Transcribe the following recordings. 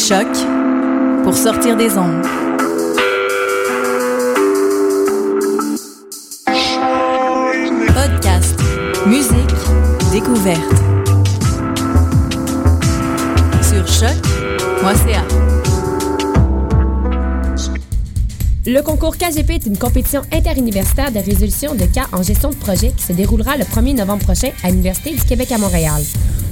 Vous écoutez Choc pour sortir des ondes. Podcast, musique, découverte. Sur choc.ca. Le concours KGP est une compétition interuniversitaire de résolution de cas en gestion de projet qui se déroulera le 1er novembre prochain à l'Université du Québec à Montréal.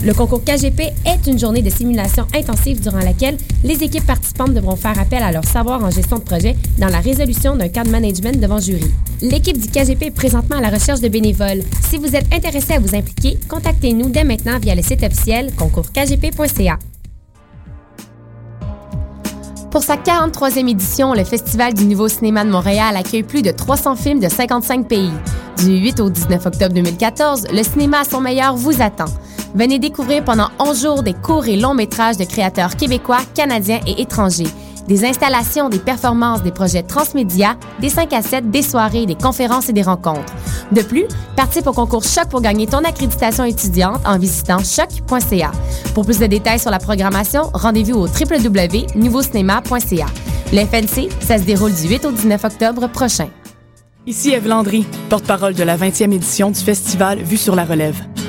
Le concours KGP est une journée de simulation intensive durant laquelle les équipes participantes devront faire appel à leur savoir en gestion de projet dans la résolution d'un cas de management devant jury. L'équipe du KGP est présentement à la recherche de bénévoles. Si vous êtes intéressé à vous impliquer, contactez-nous dès maintenant via le site officiel concourskgp.ca. Pour sa 43e édition, le Festival du Nouveau Cinéma de Montréal accueille plus de 300 films de 55 pays. Du 8 au 19 octobre 2014, le cinéma à son meilleur vous attend. Venez découvrir pendant 11 jours des courts et longs métrages de créateurs québécois, canadiens et étrangers. Des installations, des performances, des projets transmédia, des 5 à 7, des soirées, des conférences et des rencontres. De plus, participe au concours Choc pour gagner ton accréditation étudiante en visitant choc.ca. Pour plus de détails sur la programmation, rendez-vous au www.nouveaucinéma.ca. Le FNC, ça se déroule du 8 au 19 octobre prochain. Ici Eve Landry, porte-parole de la 20e édition du festival Vue sur la relève.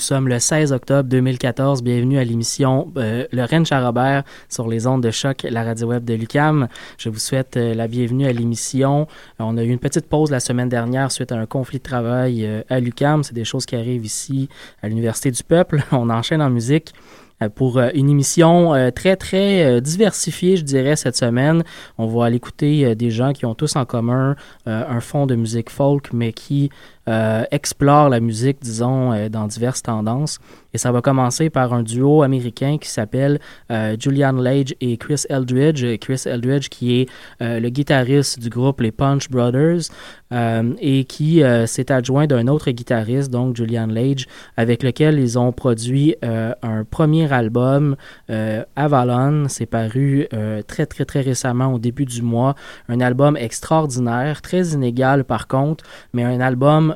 sommes le 16 octobre 2014. Bienvenue à l'émission euh, Lorraine Charrobert sur les ondes de choc, la radio web de Lucam. Je vous souhaite euh, la bienvenue à l'émission. On a eu une petite pause la semaine dernière suite à un conflit de travail euh, à Lucam. C'est des choses qui arrivent ici à l'Université du Peuple. On enchaîne en musique pour une émission très, très diversifiée, je dirais, cette semaine. On va aller écouter des gens qui ont tous en commun un fond de musique folk, mais qui euh, explorent la musique, disons, euh, dans diverses tendances. Et ça va commencer par un duo américain qui s'appelle euh, Julian Lage et Chris Eldridge. Chris Eldridge qui est euh, le guitariste du groupe les Punch Brothers euh, et qui euh, s'est adjoint d'un autre guitariste, donc Julian Lage, avec lequel ils ont produit un premier album, Avalon. C'est paru très très très récemment au début du mois. Un album extraordinaire, très inégal par contre, mais un album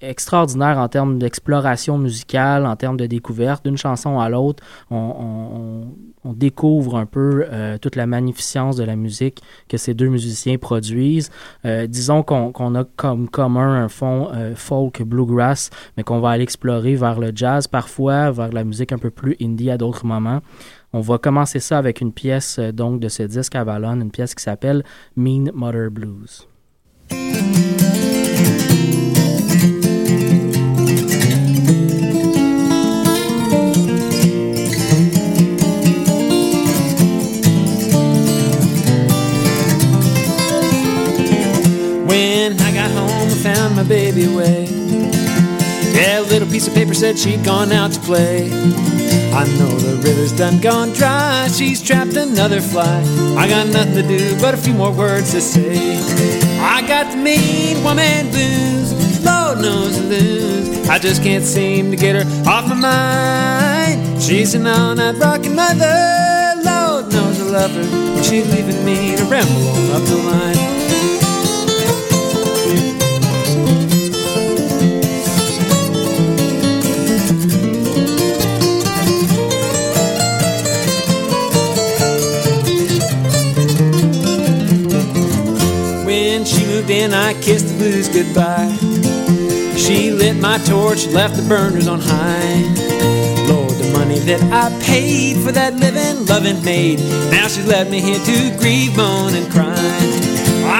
extraordinaire en termes d'exploration musicale, en termes de découverte. D'une chanson à l'autre, on, découvre un peu euh, toute la magnificence de la musique que ces deux musiciens produisent. Euh, disons qu'on a comme commun un fond euh, folk bluegrass, mais qu'on va aller explorer vers le jazz parfois, vers la musique un peu plus indie à d'autres moments. On va commencer ça avec une pièce euh, donc de ce disque Avalon, une pièce qui s'appelle Mean Mother Blues. Found my baby away. Yeah, a little piece of paper said she'd gone out to play. I know the river's done gone dry. She's trapped another fly. I got nothing to do but a few more words to say. I got the mean woman blues. Lord knows I lose. I just can't seem to get her off my mind. She's an all-night rocking mother. Lord knows I love her. She's leaving me to ramble on up the line. Moved I kissed the blues goodbye. She lit my torch, left the burners on high. Lord, the money that I paid for that living, loving maid. Now she's left me here to grieve, moan, and cry.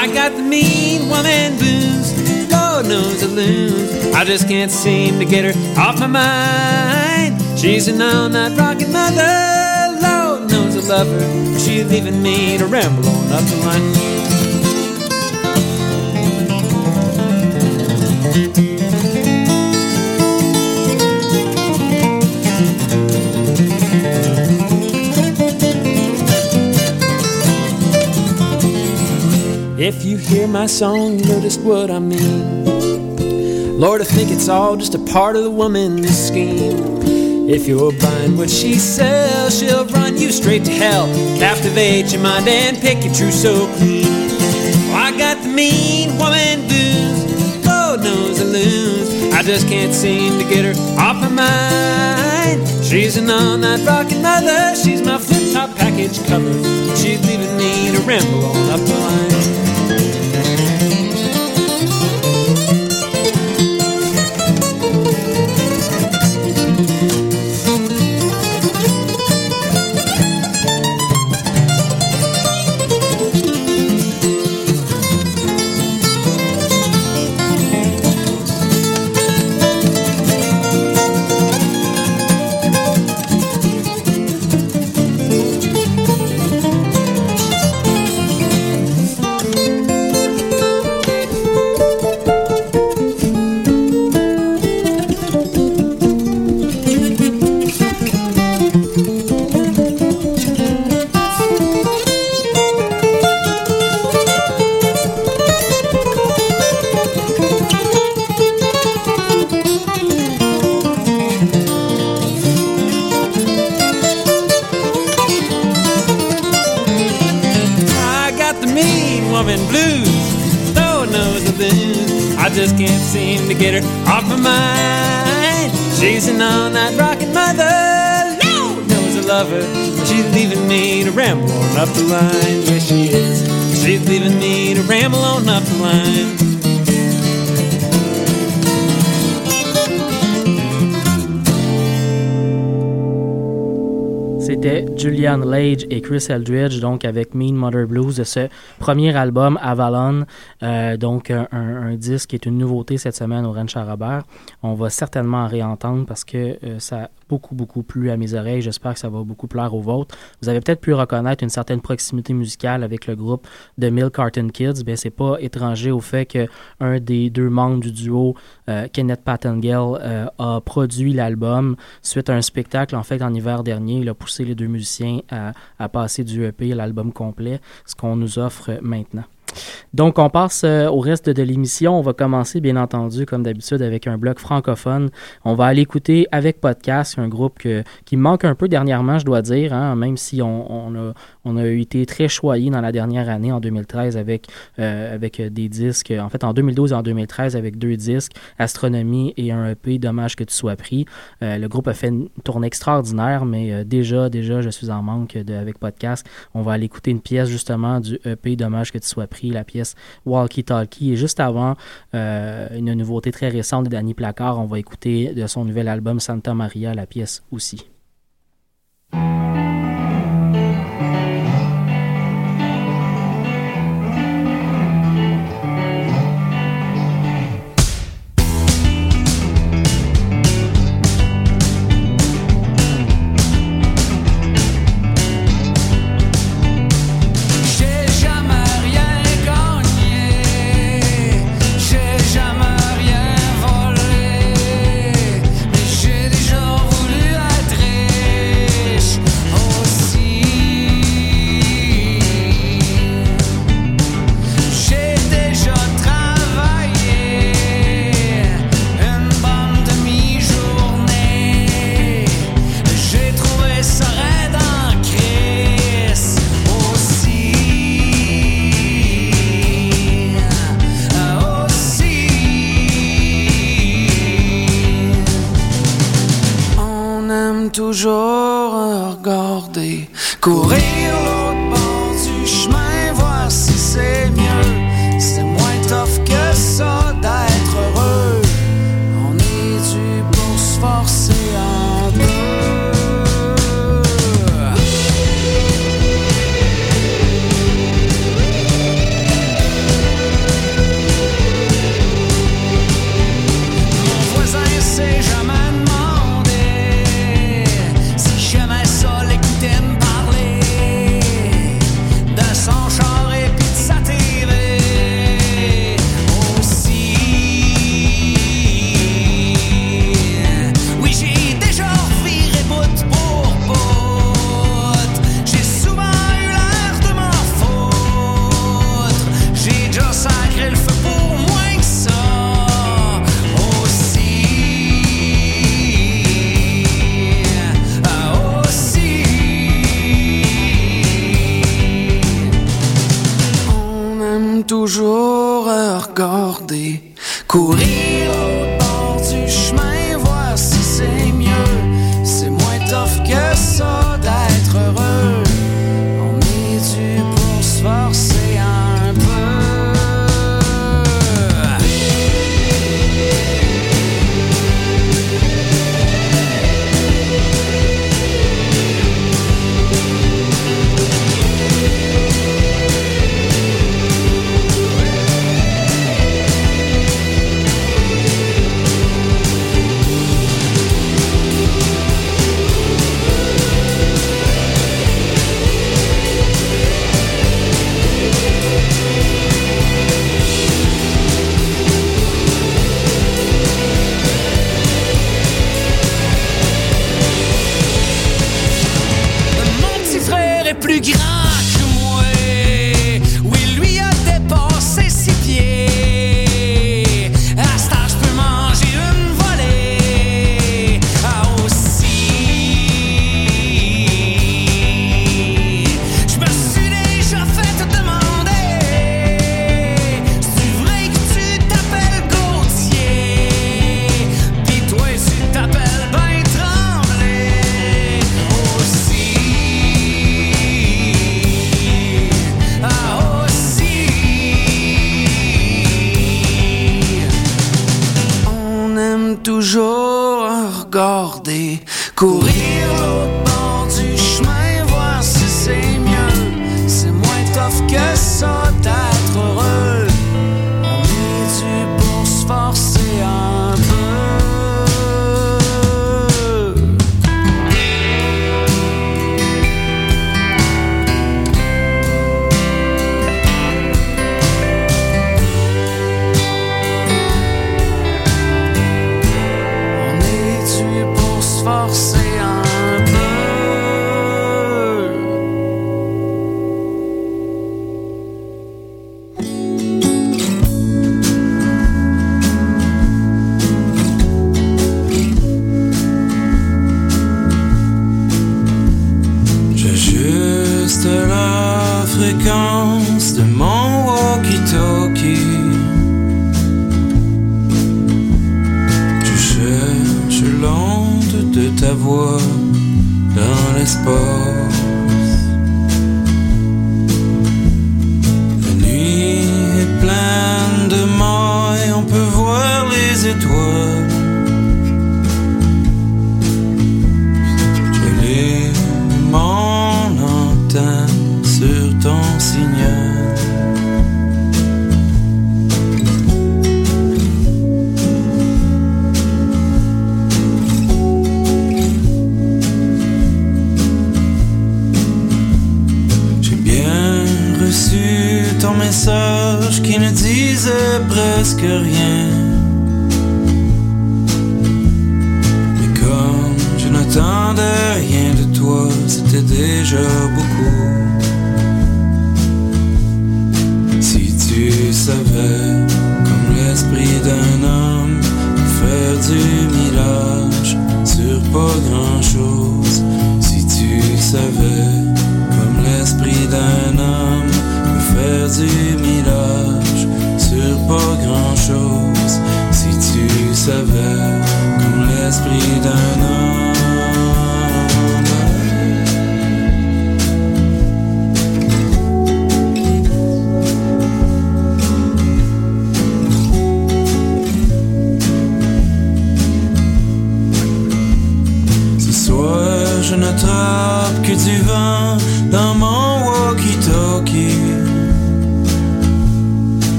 I got the mean woman blues, Lord knows the loons. I just can't seem to get her off my mind. She's an all night rocking mother, Lord knows I love her. She's leaving me to ramble on up the line. If you hear my song, you notice what I mean. Lord, I think it's all just a part of the woman's scheme. If you're buying what she sells, she'll run you straight to hell, captivate your mind and pick your true so clean. Oh, I got the mean woman blues, Lose. I just can't seem to get her off my mind. She's an all-night rockin' mother, she's my flip-top package cover. She's leaving me to ramble on up et Chris Eldridge, donc avec Mean Mother Blues de ce premier album Avalon, euh, donc un, un, disque qui est une nouveauté cette semaine au Ranch Robert. On va certainement en réentendre parce que euh, ça beaucoup, beaucoup plu à mes oreilles. J'espère que ça va beaucoup plaire aux vôtres. Vous avez peut-être pu reconnaître une certaine proximité musicale avec le groupe de Mill Carton Kids. Bien, c'est pas étranger au fait qu'un des deux membres du duo, euh, Kenneth Pattengale, euh, a produit l'album suite à un spectacle, en fait, en hiver dernier. Il a poussé les deux musiciens à, à passer du EP à l'album complet, ce qu'on nous offre maintenant. Donc, on passe euh, au reste de l'émission. On va commencer, bien entendu, comme d'habitude, avec un bloc francophone. On va aller écouter avec podcast, un groupe qui manque un peu dernièrement, je dois dire, hein, même si on, a, on, a, été très choyé dans la dernière année, en 2013, avec, euh, avec des disques. En fait, en 2012 et en 2013, avec deux disques, Astronomie et un EP, Dommage que tu sois pris. Euh, le groupe a fait une tournée extraordinaire, mais déjà, déjà, je suis en manque de, avec podcast. On va aller écouter une pièce, justement, du EP, Dommage que tu sois pris la pièce Walkie Talkie. Et juste avant, euh, une nouveauté très récente de Danny Placard, on va écouter de son nouvel album Santa Maria la pièce aussi. c'est déjà beaucoup. Si tu savais, comme l'esprit d'un homme, faire du mirage sur pas grand chose, si tu savais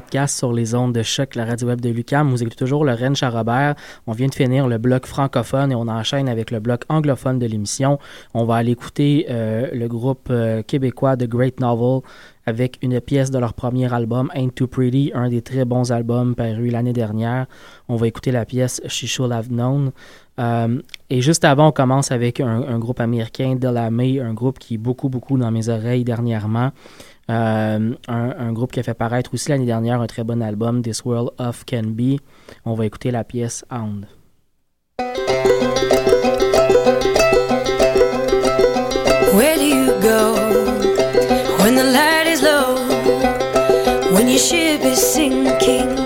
podcast sur les ondes de choc, la radio web de Lucam. Vous écoutez toujours le Rennes Charrobert. On vient de finir le bloc francophone et on enchaîne avec le bloc anglophone de l'émission. On va aller écouter euh, le groupe euh, québécois The Great Novel avec une pièce de leur premier album, Ain't Too Pretty, un des très bons albums parus l'année dernière. On va écouter la pièce She Should Have Known. Euh, et juste avant, on commence avec un, groupe américain, Delamay, un groupe qui est beaucoup, beaucoup dans mes oreilles dernièrement. Euh, un, groupe qui a fait paraître aussi l'année dernière un très bon album, This World of Can Be. On va écouter la pièce Hound. Where do you go when the light is low? When your ship is sinking?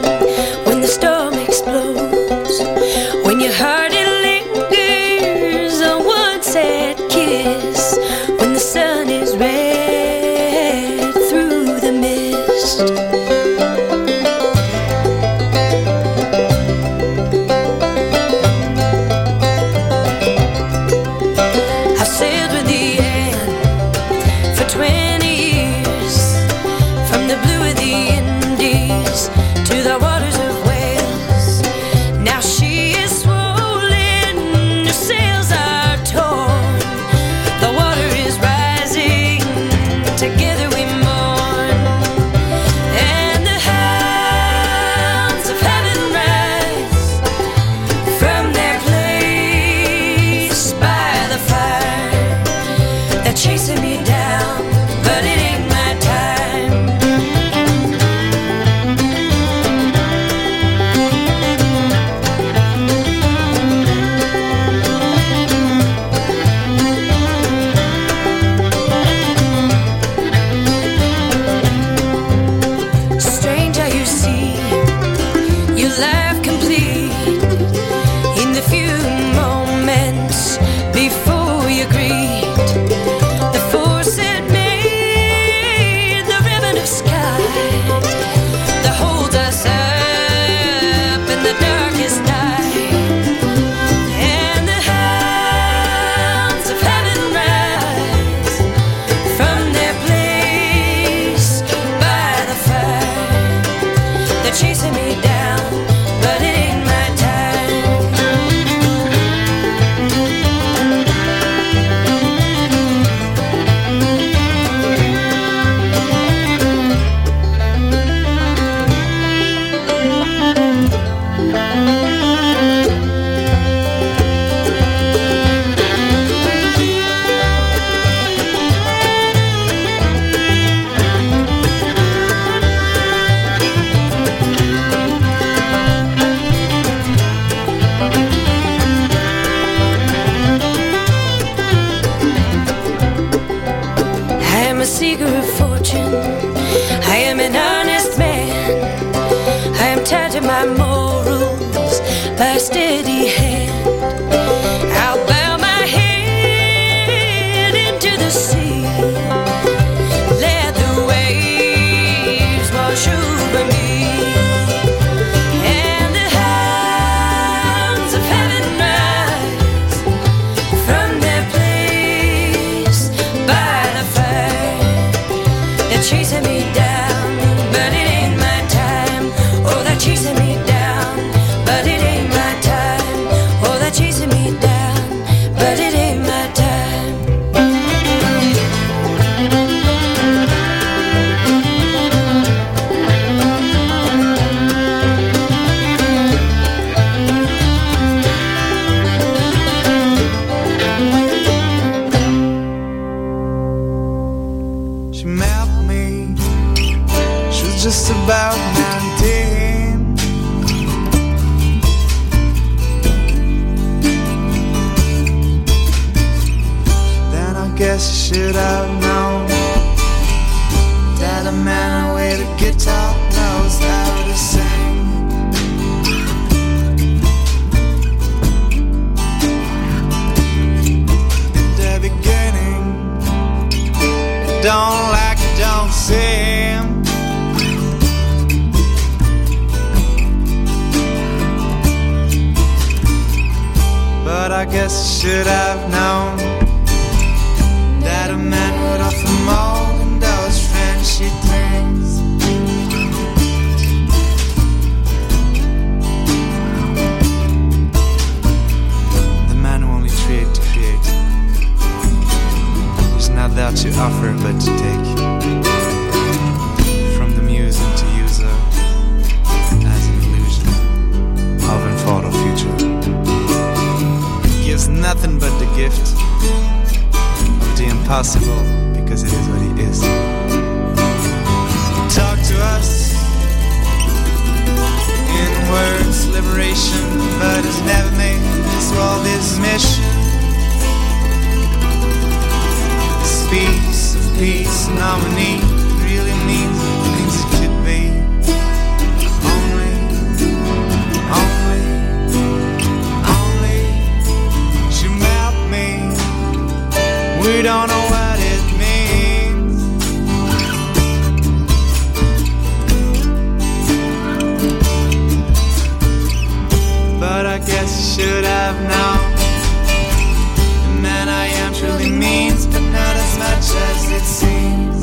guess I should have known that a man would offer more than those friendship things. The man who only created to create is not there to offer but to take. nothing but the gift of the impossible because it is what it is. Talk to us in words, liberation, but it's never made this world is mission. This piece of peace and harmony really means We don't know what it means. But I guess you should have known. The man I am truly means, but not as much as it seems.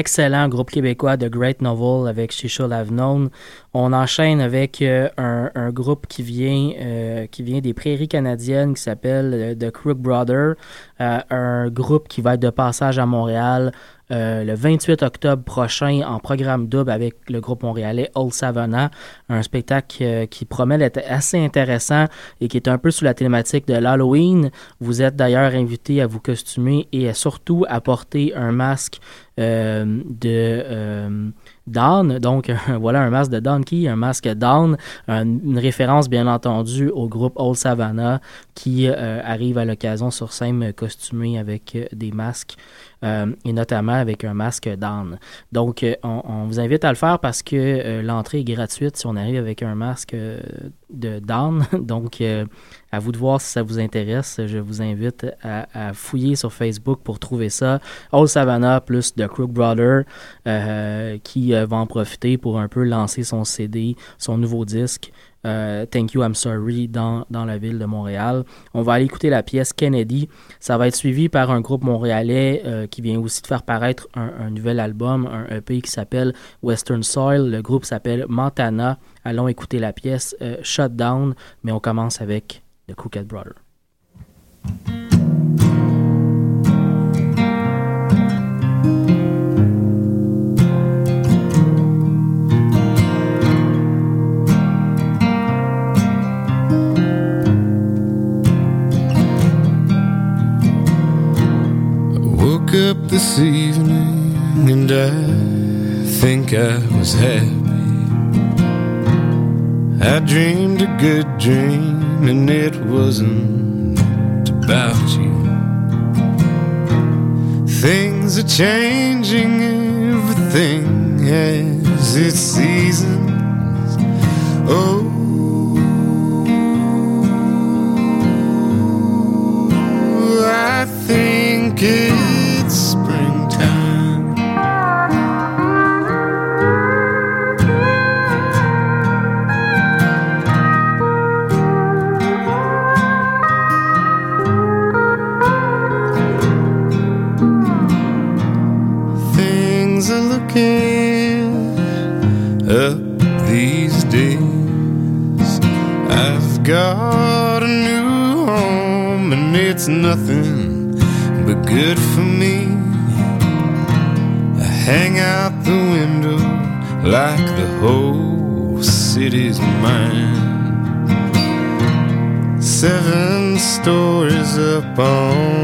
L'excellent groupe québécois The Great Novel avec Have Known. On enchaîne avec euh, un, groupe qui vient, euh, qui vient des prairies canadiennes qui s'appelle euh, The Crook Brother, un groupe qui va être de passage à Montréal euh, le 28 octobre prochain en programme double avec le groupe montréalais Old Savannah, un spectacle euh, qui promet d'être assez intéressant et qui est un peu sous la thématique de l'Halloween. Vous êtes d'ailleurs invité à vous costumer et surtout à porter un masque euh, de donc voilà un masque de Donkey, un masque Dawn, un- une référence bien entendu au groupe Old Savannah qui euh, arrive à l'occasion sur scène costumé avec euh, des masques euh, et notamment avec un masque d'âne. Donc, on, on vous invite à le faire parce que l'entrée est gratuite si on arrive avec un masque de d'âne. Donc, à vous de voir si ça vous intéresse. Je vous invite à, fouiller sur Facebook pour trouver ça. Old Savannah plus The Crook Brother euh, qui euh, va en profiter pour un peu lancer son CD, son nouveau disque. euh, Thank You, I'm Sorry dans, dans la ville de Montréal. On va aller écouter la pièce Kennedy. Ça va être suivi par un groupe montréalais euh, qui vient aussi de faire paraître un, un nouvel album, un EP qui s'appelle Western Soil. Le groupe s'appelle Montana. Allons écouter la pièce euh, Shutdown, mais on commence avec The Crooked Brother. Up this evening and I think I was happy. I dreamed a good dream and it wasn't about you. Things are changing, everything has its seasons. Oh. I think it's nothing but good for me. I hang out the window like the whole city's mine. Seven stories up on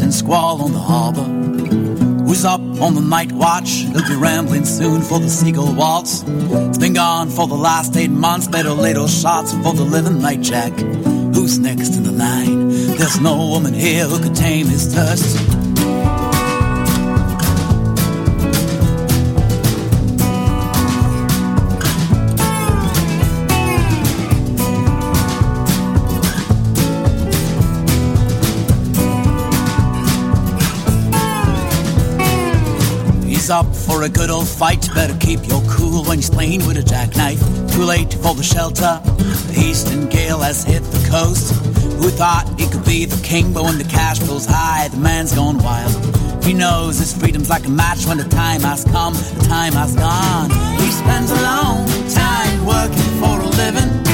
distant squall on the harbor. Who's up on the night watch? He'll be rambling soon for the seagull waltz. It's been gone for the last eight months, better little shots for the living night jack. Who's next in the line? There's no woman here who could tame his thirst. Up for a good old fight. Better keep your cool when he's playing with a jackknife. Too late for the shelter. The eastern gale has hit the coast. Who thought he could be the king? But when the cash flows high, the man's gone wild. He knows his freedom's like a match when the time has come, the time has gone. He spends a long time working for a living.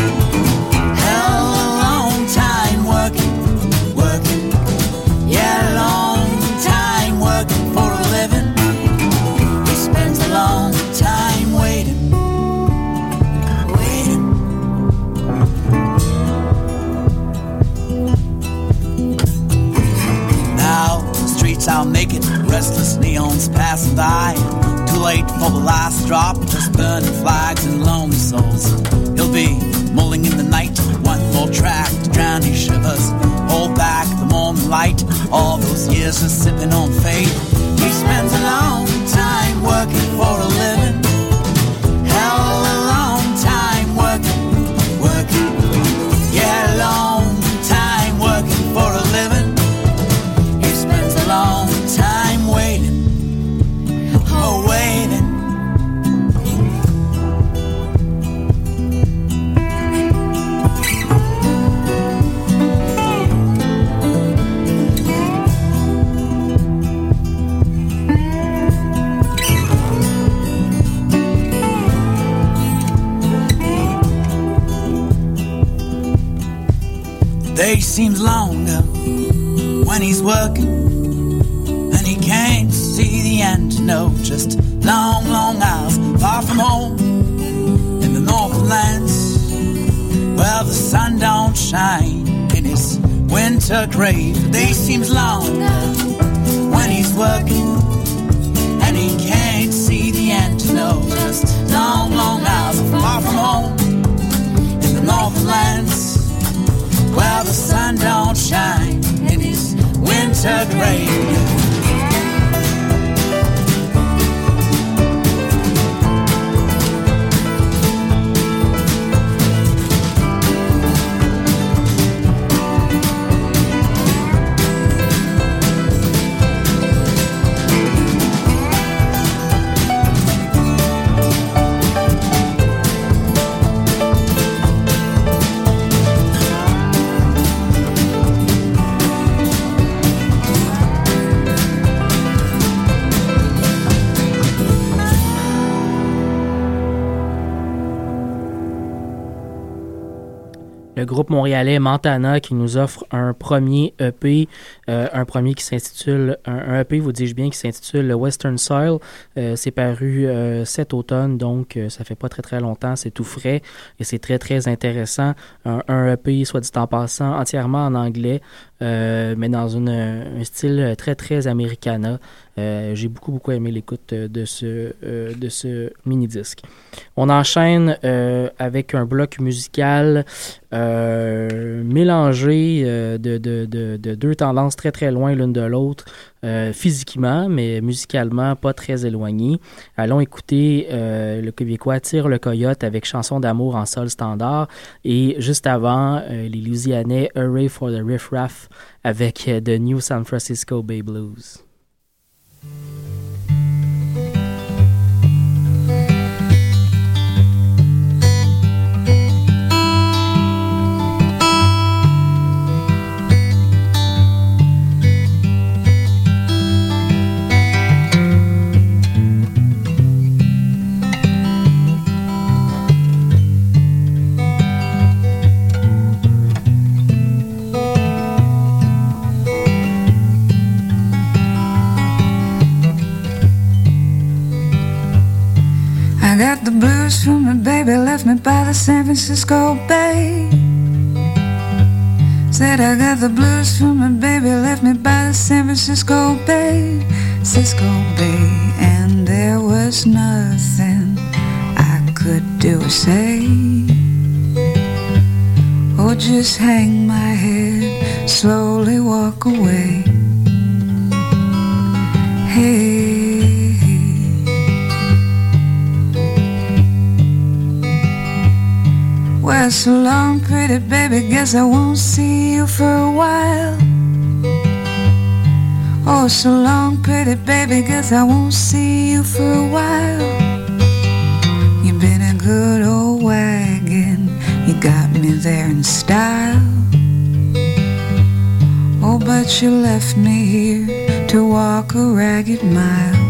Streets are naked, restless neons passing by. Too late for the last drop, just burning flags and lonely souls. He'll be mulling in the night, one more track to drown his shivers. Hold back the morning light, all those years just sipping on fate. He spends a long time working for a living. Seems longer when he's working and he can't see the end. No, just long, long hours far from home in the northern lands where the sun don't shine in his winter grave. The day seems longer when he's working and he can't see the end. No, just long, long hours far from home in the northern where the sun don't shine in his winter grave. Groupe montréalais Montana qui nous offre un premier EP, euh, un premier qui s'intitule, un, EP, vous dis-je bien, qui s'intitule Western Soil. Euh, c'est paru euh, cet automne, donc ça fait pas très très longtemps, c'est tout frais et c'est très très intéressant. Un, un EP, soit dit en passant, entièrement en anglais, mais dans une, un style très très americana. Euh, J'ai beaucoup beaucoup aimé l'écoute de ce, euh, de ce mini-disque. On enchaîne euh, avec un bloc musical euh, mélangé euh, de, de, de, de deux tendances très très loin l'une de l'autre, euh, physiquement, mais musicalement pas très éloignées. Allons écouter euh, le Québécois Tire le Coyote avec chanson d'amour en sol standard et juste avant, euh, les Louisianais Hurray for the Riff Raff avec euh, The New San Francisco Bay Blues. Got the blues from my baby left me by the San Francisco Bay. Said I got the blues from my baby left me by the San Francisco Bay, Cisco Bay, and there was nothing I could do or say. Or just hang my head, slowly walk away. Hey. Well, so long, pretty baby. Guess I won't see you for a while. Oh, so long, pretty baby. Guess I won't see you for a while. You've been a good old wagon. You got me there in style. Oh, but you left me here to walk a ragged mile.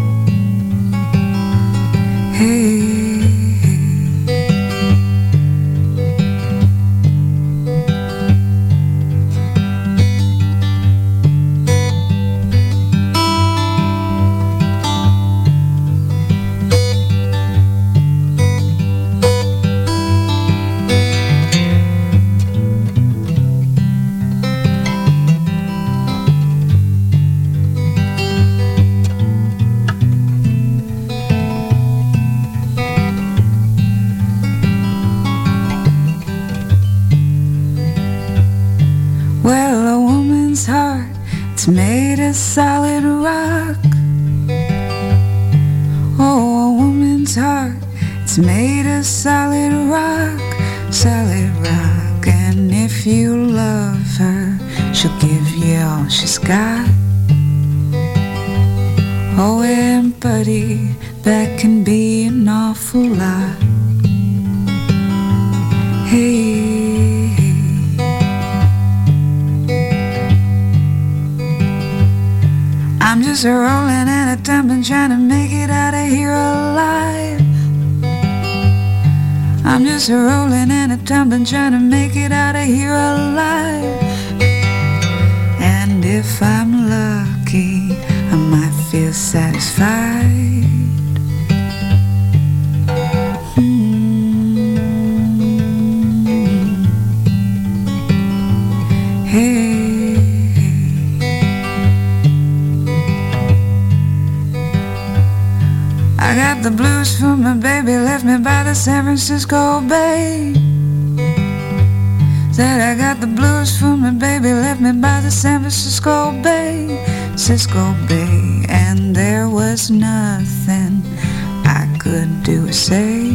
blues for me, baby. Left me by the San Francisco Bay, Cisco Bay, and there was nothing I could do or say.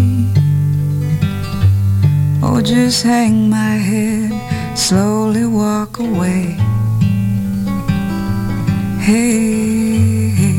Oh, just hang my head, slowly walk away. Hey.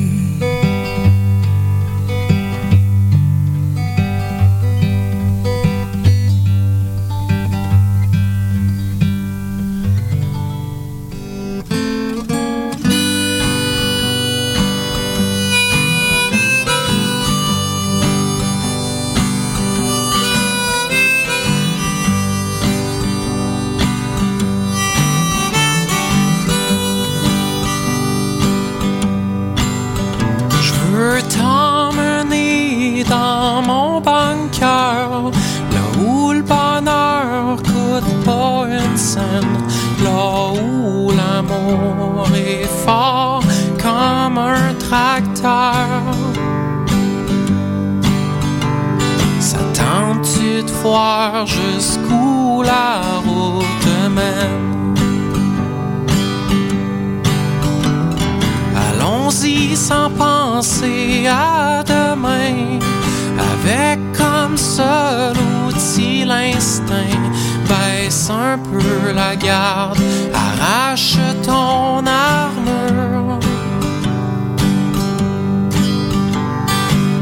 jusqu'où la route mène. Allons-y sans penser à demain, avec comme seul outil l'instinct. Baisse un peu la garde, arrache ton armure.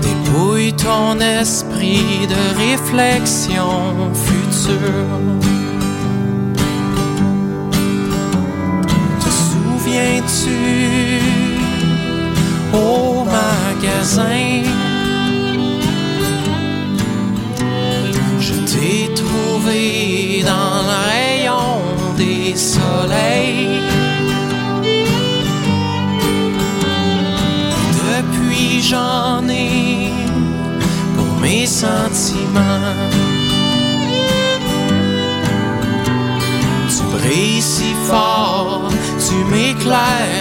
Dépouille ton esprit de réflexion future. Te souviens-tu au magasin? climb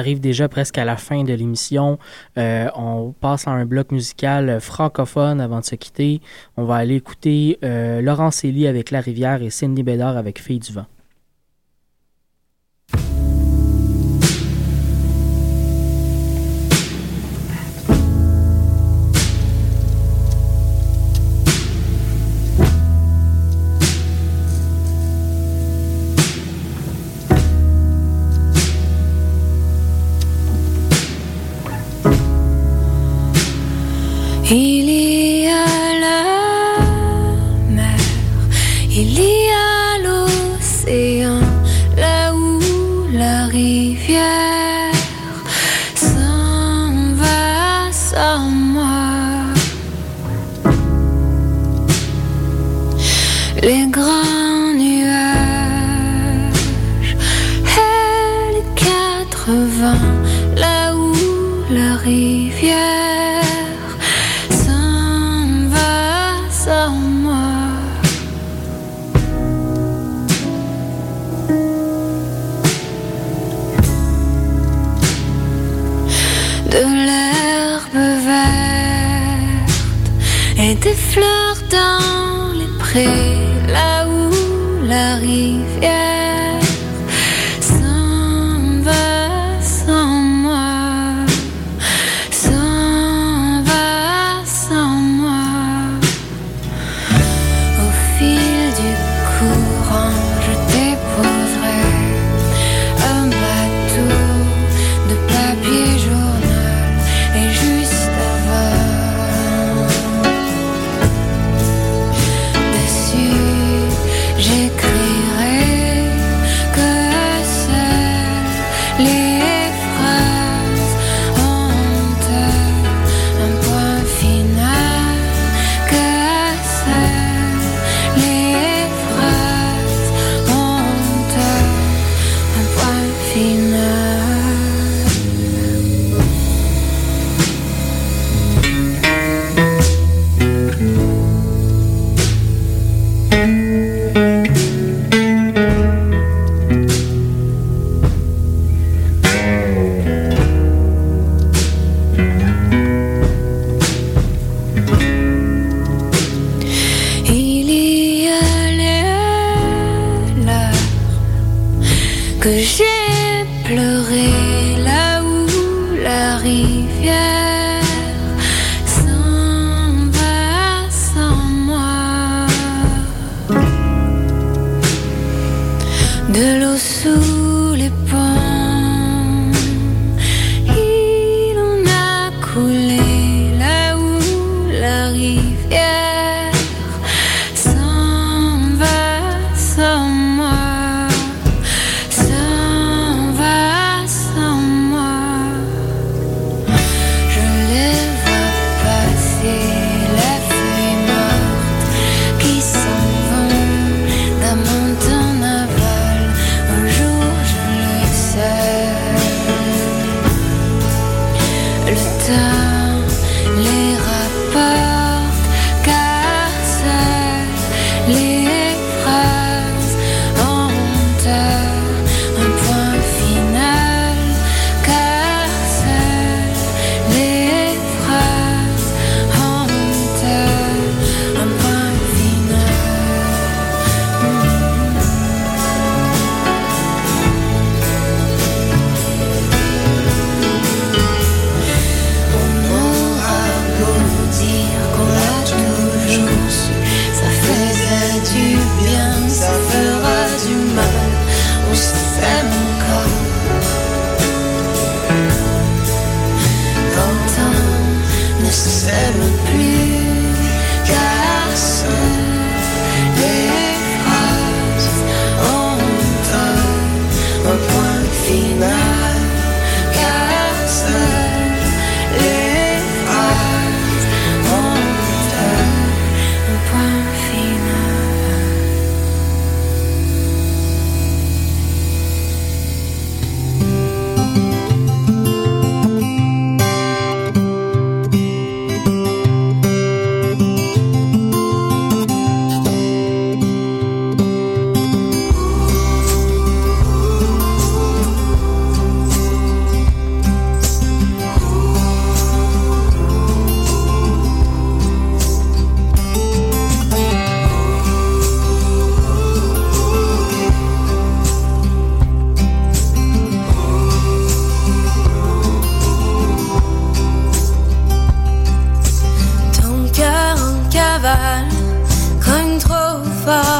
arrive déjà presque à la fin de l'émission. Euh, on passe à un bloc musical euh, francophone avant de se quitter. On va aller écouter euh, Laurence Elie avec La Rivière et Cindy Bédard avec Fille du Vent. fleurs dans les prés, là où la rive. far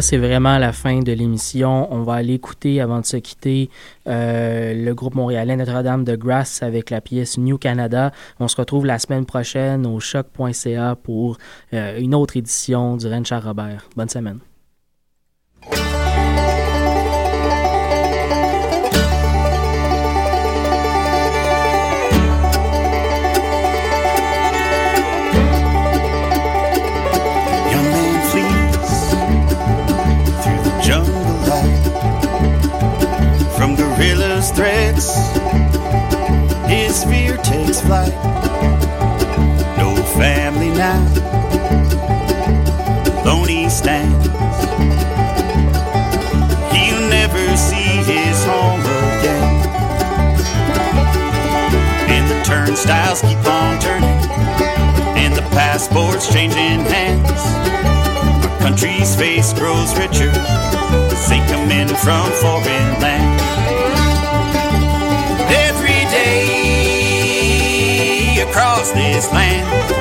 C'est vraiment la fin de l'émission. On va aller écouter, avant de se quitter, euh, le groupe montréalais Notre-Dame de Grass avec la pièce New Canada. On se retrouve la semaine prochaine au choc.ca pour euh, une autre édition du Rennes Robert. Bonne semaine. Takes flight. No family now. Alone he stands. He'll never see his home again. And the turnstiles keep on turning and the passports changing hands. Our country's face grows richer as they come in from foreign lands. This land,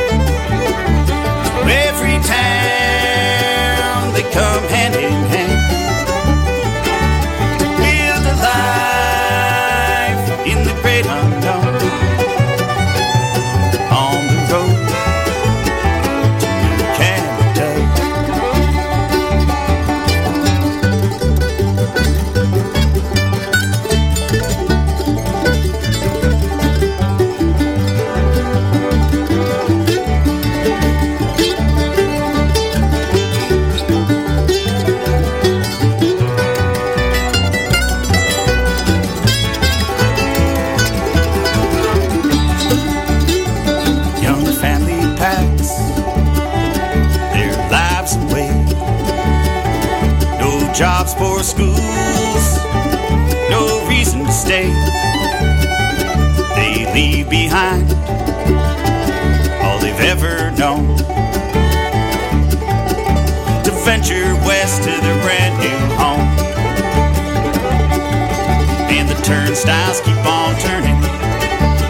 turnstiles keep on turning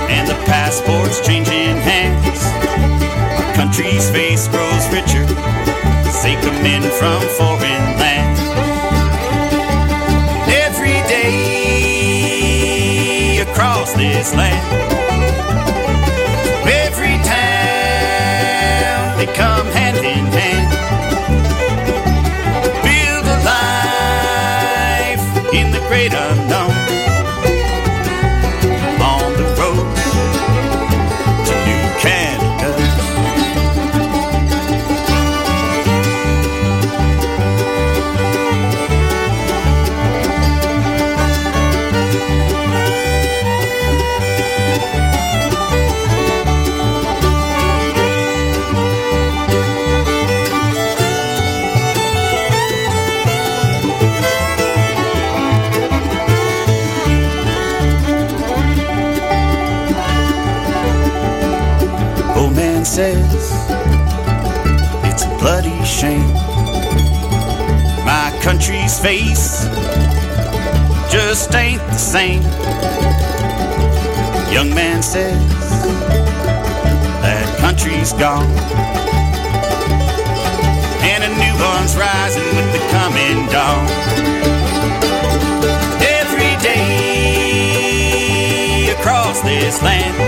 and the passports changing hands. Our country's face grows richer as they come in from foreign lands. Every day across this land, every town they come hand in hand. Build a life in the great unknown. Country's face just ain't the same. Young man says that country's gone. And a new one's rising with the coming dawn. Every day across this land